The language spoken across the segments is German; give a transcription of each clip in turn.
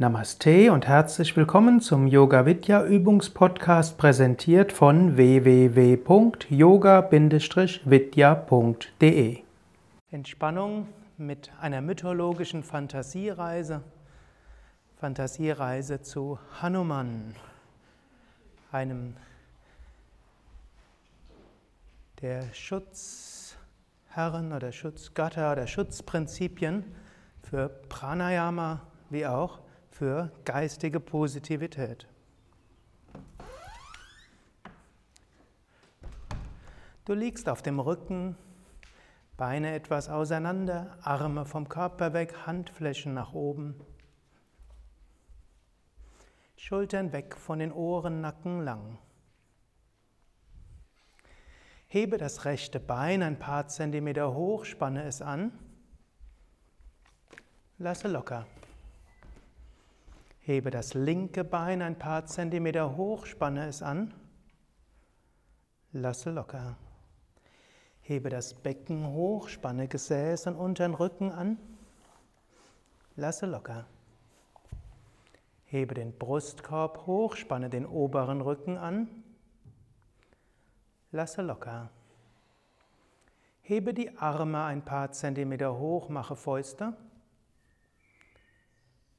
Namaste und herzlich willkommen zum Yoga Vidya Übungspodcast präsentiert von www.yoga-vidya.de. Entspannung mit einer mythologischen Fantasiereise. Fantasiereise zu Hanuman, einem der Schutzherren oder Schutzgötter oder Schutzprinzipien für Pranayama wie auch für geistige Positivität. Du liegst auf dem Rücken, Beine etwas auseinander, Arme vom Körper weg, Handflächen nach oben. Schultern weg von den Ohren, Nacken lang. Hebe das rechte Bein ein paar Zentimeter hoch, spanne es an. Lasse locker. Hebe das linke Bein ein paar Zentimeter hoch, spanne es an. Lasse locker. Hebe das Becken hoch, spanne Gesäß und unteren Rücken an. Lasse locker. Hebe den Brustkorb hoch, spanne den oberen Rücken an. Lasse locker. Hebe die Arme ein paar Zentimeter hoch, mache Fäuste.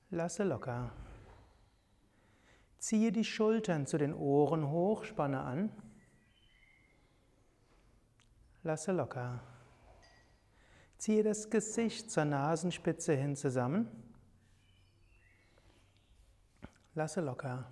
Lasse locker. Ziehe die Schultern zu den Ohren hoch, spanne an. Lasse locker. Ziehe das Gesicht zur Nasenspitze hin zusammen. Lasse locker.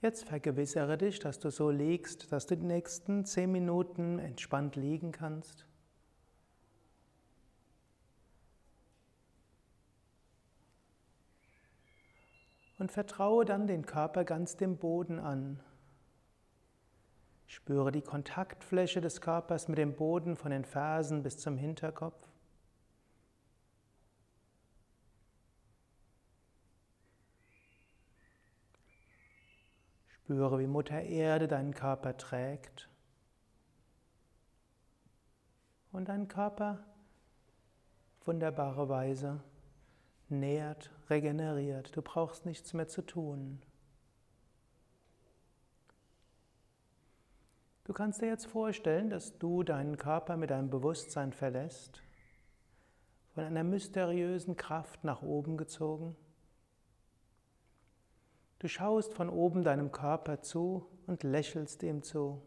Jetzt vergewissere dich, dass du so liegst, dass du die nächsten zehn Minuten entspannt liegen kannst. Und vertraue dann den Körper ganz dem Boden an. Spüre die Kontaktfläche des Körpers mit dem Boden von den Fersen bis zum Hinterkopf. Spüre, wie Mutter Erde deinen Körper trägt und deinen Körper wunderbare Weise nährt, regeneriert. Du brauchst nichts mehr zu tun. Du kannst dir jetzt vorstellen, dass du deinen Körper mit deinem Bewusstsein verlässt, von einer mysteriösen Kraft nach oben gezogen. Du schaust von oben deinem Körper zu und lächelst ihm zu.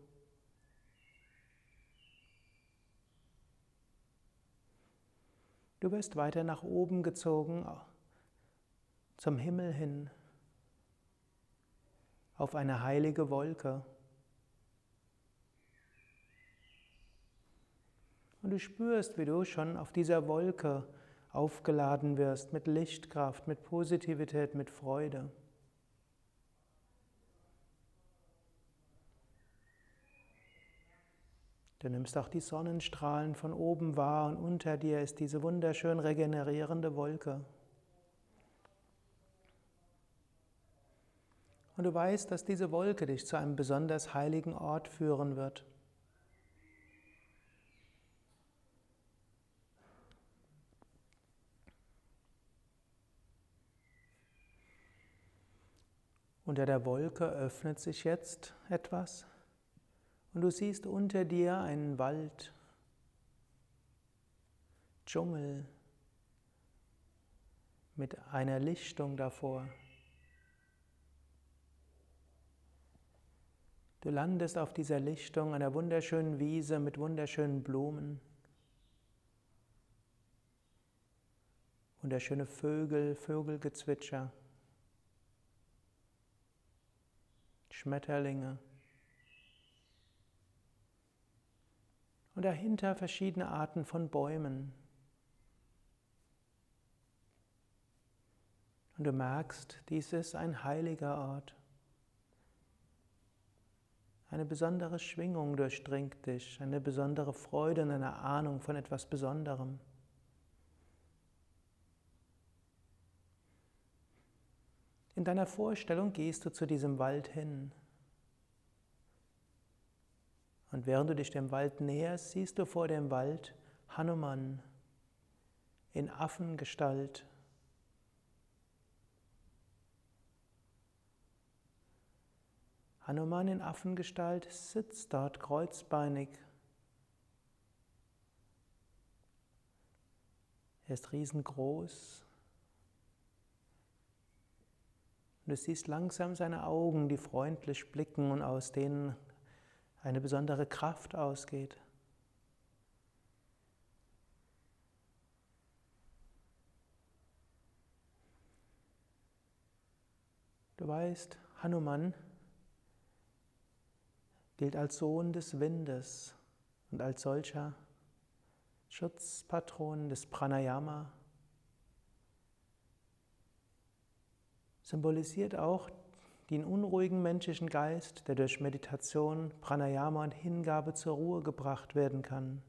Du wirst weiter nach oben gezogen, zum Himmel hin, auf eine heilige Wolke. Und du spürst, wie du schon auf dieser Wolke aufgeladen wirst mit Lichtkraft, mit Positivität, mit Freude. Du nimmst auch die Sonnenstrahlen von oben wahr und unter dir ist diese wunderschön regenerierende Wolke. Und du weißt, dass diese Wolke dich zu einem besonders heiligen Ort führen wird. Unter der Wolke öffnet sich jetzt etwas. Und du siehst unter dir einen Wald, Dschungel mit einer Lichtung davor. Du landest auf dieser Lichtung einer wunderschönen Wiese mit wunderschönen Blumen. Wunderschöne Vögel, Vögelgezwitscher, Schmetterlinge. Und dahinter verschiedene Arten von Bäumen. Und du merkst, dies ist ein heiliger Ort. Eine besondere Schwingung durchdringt dich, eine besondere Freude und eine Ahnung von etwas Besonderem. In deiner Vorstellung gehst du zu diesem Wald hin. Und während du dich dem Wald näherst, siehst du vor dem Wald Hanuman in Affengestalt. Hanuman in Affengestalt sitzt dort kreuzbeinig. Er ist riesengroß. Und du siehst langsam seine Augen, die freundlich blicken und aus denen eine besondere Kraft ausgeht. Du weißt, Hanuman gilt als Sohn des Windes und als solcher Schutzpatron des Pranayama. Symbolisiert auch den unruhigen menschlichen Geist, der durch Meditation, Pranayama und Hingabe zur Ruhe gebracht werden kann.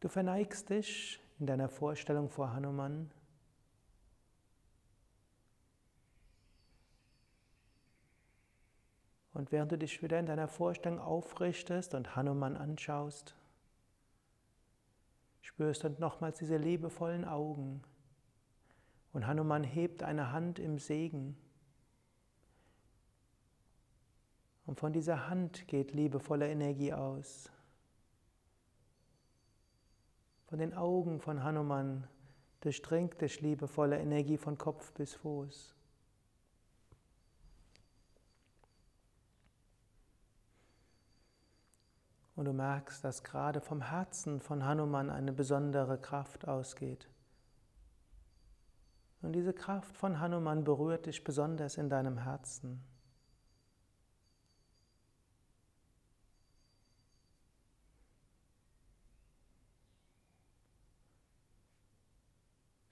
Du verneigst dich in deiner Vorstellung vor Hanuman Und während du dich wieder in deiner Vorstellung aufrichtest und Hanuman anschaust, spürst du nochmals diese liebevollen Augen. Und Hanuman hebt eine Hand im Segen. Und von dieser Hand geht liebevolle Energie aus. Von den Augen von Hanuman durchdringt dich liebevolle Energie von Kopf bis Fuß. Und du merkst, dass gerade vom Herzen von Hanuman eine besondere Kraft ausgeht. Und diese Kraft von Hanuman berührt dich besonders in deinem Herzen.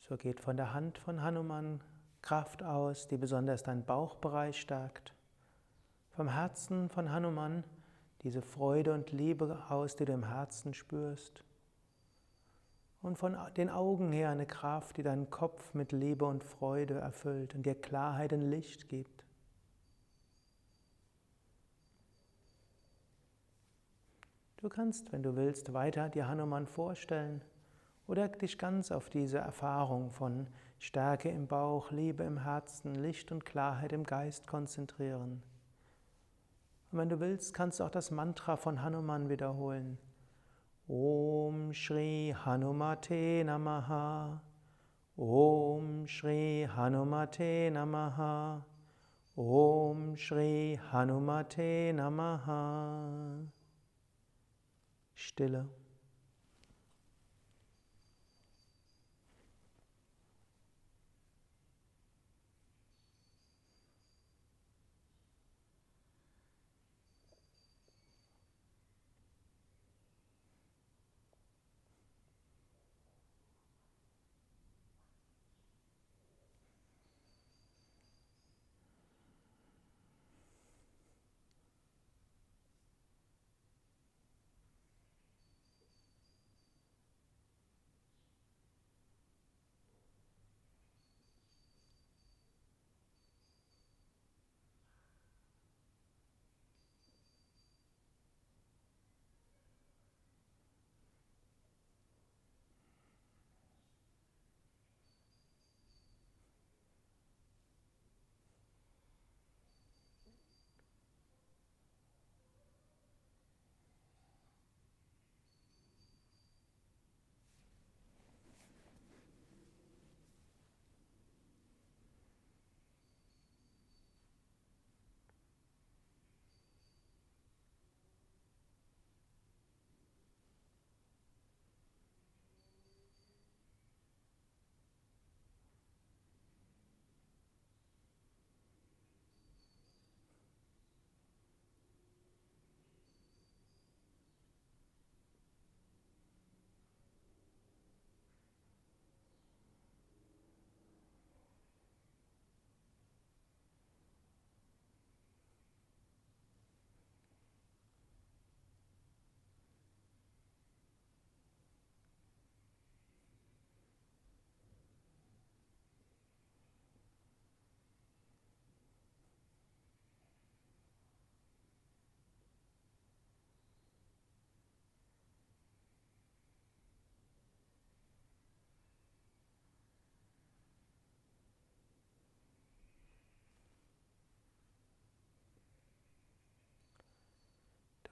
So geht von der Hand von Hanuman Kraft aus, die besonders deinen Bauchbereich stärkt. Vom Herzen von Hanuman diese Freude und Liebe aus, die du im Herzen spürst. Und von den Augen her eine Kraft, die deinen Kopf mit Liebe und Freude erfüllt und dir Klarheit und Licht gibt. Du kannst, wenn du willst, weiter dir Hanuman vorstellen oder dich ganz auf diese Erfahrung von Stärke im Bauch, Liebe im Herzen, Licht und Klarheit im Geist konzentrieren. Und wenn du willst, kannst du auch das Mantra von Hanuman wiederholen. Om Shri Hanumate Namaha. Om Shri Hanumate Namaha. Om Shri Hanumate Namaha. Stille.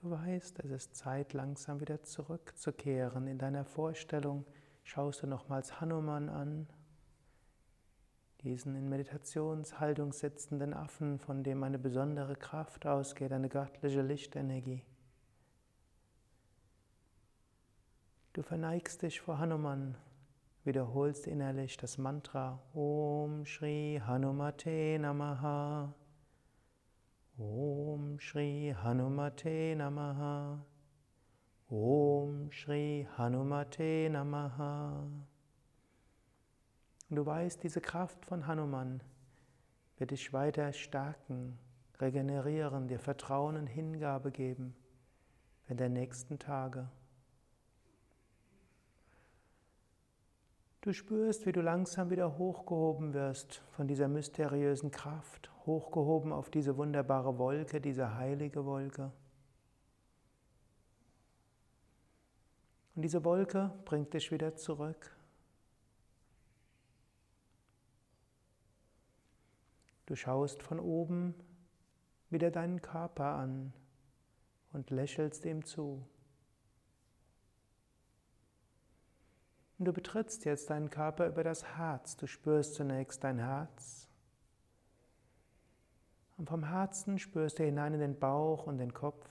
Du weißt, es ist Zeit, langsam wieder zurückzukehren. In deiner Vorstellung schaust du nochmals Hanuman an, diesen in Meditationshaltung sitzenden Affen, von dem eine besondere Kraft ausgeht, eine göttliche Lichtenergie. Du verneigst dich vor Hanuman, wiederholst innerlich das Mantra Om Shri Hanumate Namaha. Om Shri Hanumate Namaha. Om Shri Hanumate Namaha. Du weißt, diese Kraft von Hanuman wird dich weiter stärken, regenerieren, dir Vertrauen und Hingabe geben in den nächsten Tagen. Du spürst, wie du langsam wieder hochgehoben wirst von dieser mysteriösen Kraft, hochgehoben auf diese wunderbare Wolke, diese heilige Wolke. Und diese Wolke bringt dich wieder zurück. Du schaust von oben wieder deinen Körper an und lächelst ihm zu. Und du betrittst jetzt deinen Körper über das Herz. Du spürst zunächst dein Herz. Und vom Herzen spürst du hinein in den Bauch und den Kopf.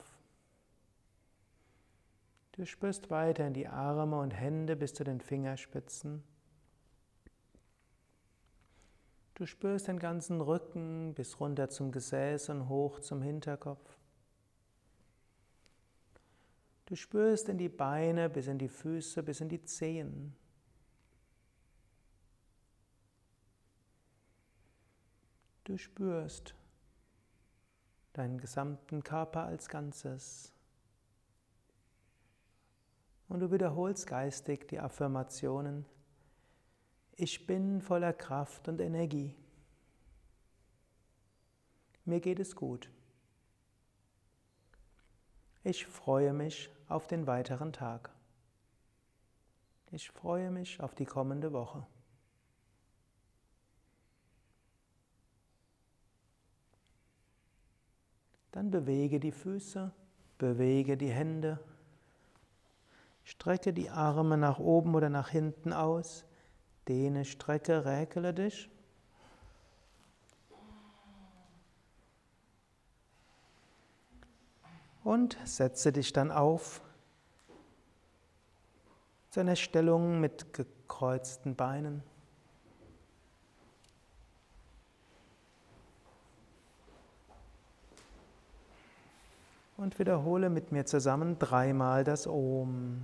Du spürst weiter in die Arme und Hände bis zu den Fingerspitzen. Du spürst den ganzen Rücken bis runter zum Gesäß und hoch zum Hinterkopf. Du spürst in die Beine, bis in die Füße, bis in die Zehen. Du spürst deinen gesamten Körper als Ganzes. Und du wiederholst geistig die Affirmationen. Ich bin voller Kraft und Energie. Mir geht es gut. Ich freue mich auf den weiteren Tag. Ich freue mich auf die kommende Woche. Dann bewege die Füße, bewege die Hände, strecke die Arme nach oben oder nach hinten aus, dehne, strecke, räkele dich. Und setze dich dann auf zu einer Stellung mit gekreuzten Beinen. Und wiederhole mit mir zusammen dreimal das Om.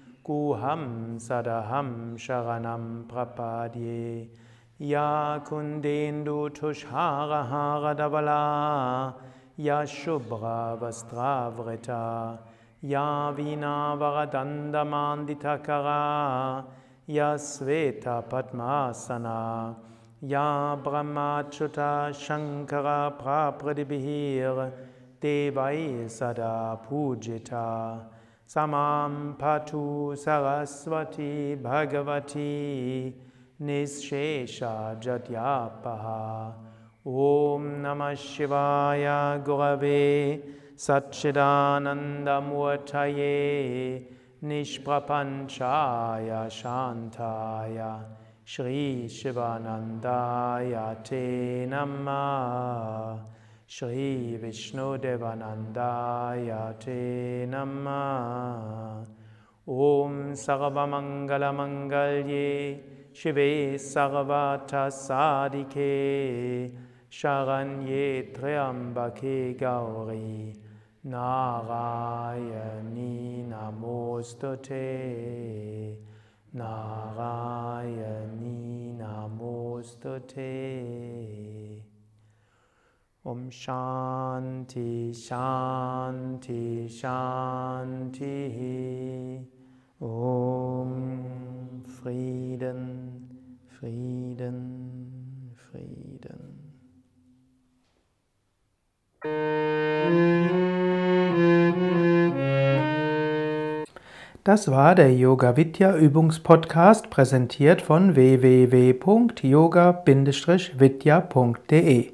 Guham Sadaham Sharanam Prapadye. Ya Kundendu Tushara Haradavala Ya Shubra Vastravrita Ya Vina Varadanda Manditakara Ya Sveta Padmasana. Ya Brahmachuta Shankara Prapradibhir Devai Sada Pujita Samam Patu Saraswati Bhagavati Nishesha Jatyapaha Om Namah Shivaya Gurave Satchidananda Murtaye Nishprapanchaya Shantaya Shri Shivanandaya Te Namah Shri Vishnu Devanandaya Te Namah Om Sarvamangala Mangalye Shive Sarvata Sadike Sharanye Triambake Gauri. Narayani Namostute Narayani Namostute Om Shanti Shanti Shanti Om Frieden Frieden Frieden Das war der Yoga Vidya Übungspodcast, präsentiert von www.yoga-vidya.de.